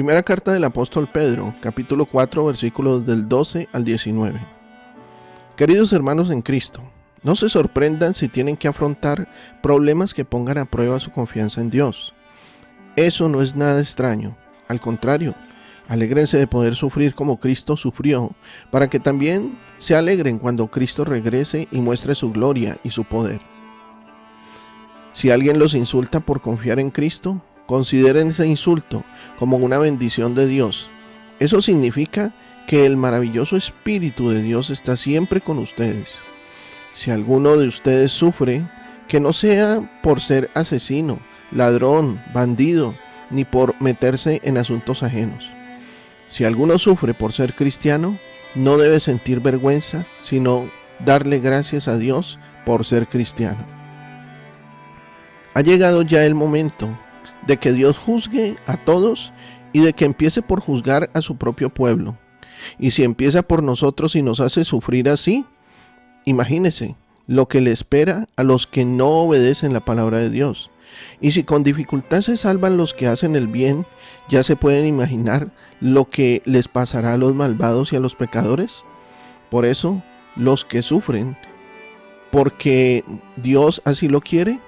Primera carta del apóstol Pedro, capítulo 4, versículos del 12 al 19. Queridos hermanos en Cristo, no se sorprendan si tienen que afrontar problemas que pongan a prueba su confianza en Dios. Eso no es nada extraño, al contrario, alégrense de poder sufrir como Cristo sufrió, para que también se alegren cuando Cristo regrese y muestre su gloria y su poder. Si alguien los insulta por confiar en Cristo, Consideren ese insulto como una bendición de Dios. Eso significa que el maravilloso Espíritu de Dios está siempre con ustedes. Si alguno de ustedes sufre, que no sea por ser asesino, ladrón, bandido, ni por meterse en asuntos ajenos. Si alguno sufre por ser cristiano, no debe sentir vergüenza, sino darle gracias a Dios por ser cristiano. Ha llegado ya el momento de que Dios juzgue a todos y de que empiece por juzgar a su propio pueblo. Y si empieza por nosotros y nos hace sufrir así, imagínese lo que le espera a los que no obedecen la palabra de Dios. Y si con dificultad se salvan los que hacen el bien, ya se pueden imaginar lo que les pasará a los malvados y a los pecadores. Por eso, los que sufren, porque Dios así lo quiere,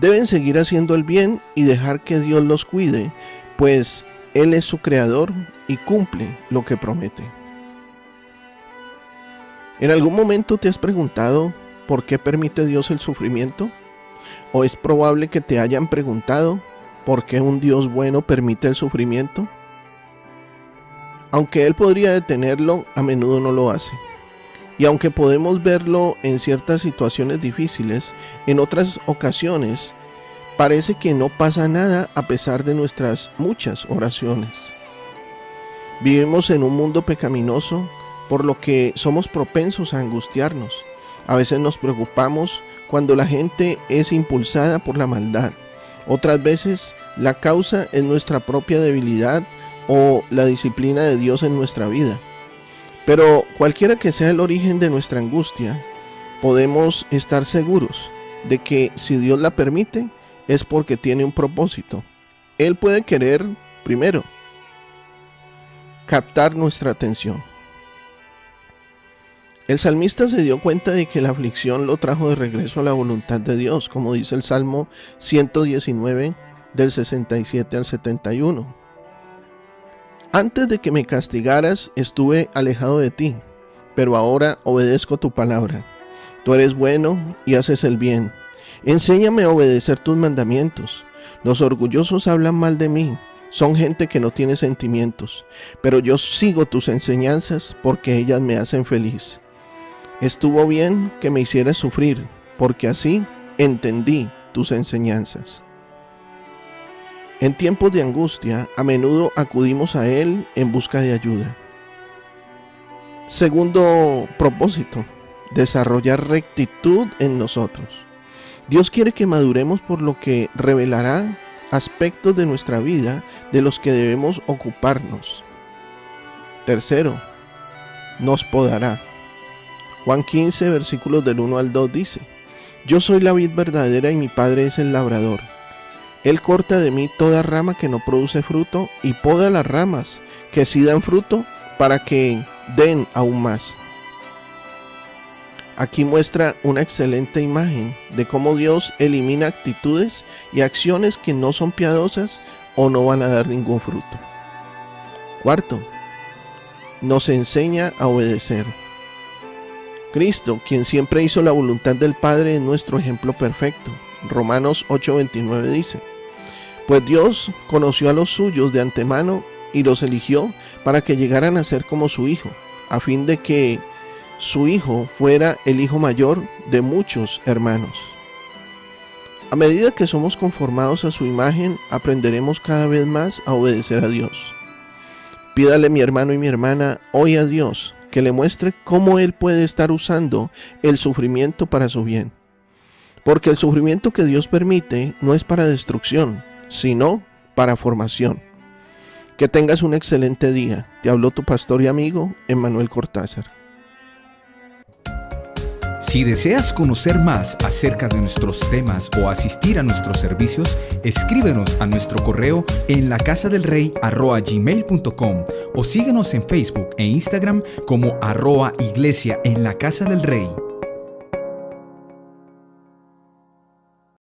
deben seguir haciendo el bien y dejar que Dios los cuide, pues Él es su creador y cumple lo que promete. ¿En algún momento te has preguntado por qué permite Dios el sufrimiento? ¿O es probable que te hayan preguntado por qué un Dios bueno permite el sufrimiento? Aunque Él podría detenerlo, a menudo no lo hace. Y aunque podemos verlo en ciertas situaciones difíciles, en otras ocasiones parece que no pasa nada a pesar de nuestras muchas oraciones. Vivimos en un mundo pecaminoso, por lo que somos propensos a angustiarnos. A veces nos preocupamos cuando la gente es impulsada por la maldad. Otras veces la causa es nuestra propia debilidad o la disciplina de Dios en nuestra vida. Pero cualquiera que sea el origen de nuestra angustia, podemos estar seguros de que si Dios la permite es porque tiene un propósito. Él puede querer, primero, captar nuestra atención. El salmista se dio cuenta de que la aflicción lo trajo de regreso a la voluntad de Dios, como dice el Salmo 119 del 67 al 71. Antes de que me castigaras estuve alejado de ti, pero ahora obedezco tu palabra. Tú eres bueno y haces el bien. Enséñame a obedecer tus mandamientos. Los orgullosos hablan mal de mí, son gente que no tiene sentimientos, pero yo sigo tus enseñanzas porque ellas me hacen feliz. Estuvo bien que me hicieras sufrir, porque así entendí tus enseñanzas. En tiempos de angustia, a menudo acudimos a Él en busca de ayuda. Segundo propósito, desarrollar rectitud en nosotros. Dios quiere que maduremos por lo que revelará aspectos de nuestra vida de los que debemos ocuparnos. Tercero, nos podará. Juan 15, versículos del 1 al 2 dice, Yo soy la vid verdadera y mi Padre es el labrador. Él corta de mí toda rama que no produce fruto y poda las ramas que sí dan fruto para que den aún más. Aquí muestra una excelente imagen de cómo Dios elimina actitudes y acciones que no son piadosas o no van a dar ningún fruto. Cuarto, nos enseña a obedecer. Cristo, quien siempre hizo la voluntad del Padre, es nuestro ejemplo perfecto. Romanos 8:29 dice, pues Dios conoció a los suyos de antemano y los eligió para que llegaran a ser como su Hijo, a fin de que su Hijo fuera el Hijo mayor de muchos hermanos. A medida que somos conformados a su imagen, aprenderemos cada vez más a obedecer a Dios. Pídale mi hermano y mi hermana hoy a Dios que le muestre cómo Él puede estar usando el sufrimiento para su bien. Porque el sufrimiento que Dios permite no es para destrucción, sino para formación. Que tengas un excelente día. Te habló tu pastor y amigo, Emmanuel Cortázar. Si deseas conocer más acerca de nuestros temas o asistir a nuestros servicios, escríbenos a nuestro correo en la o síguenos en Facebook e Instagram como arroa iglesia en la casa del rey.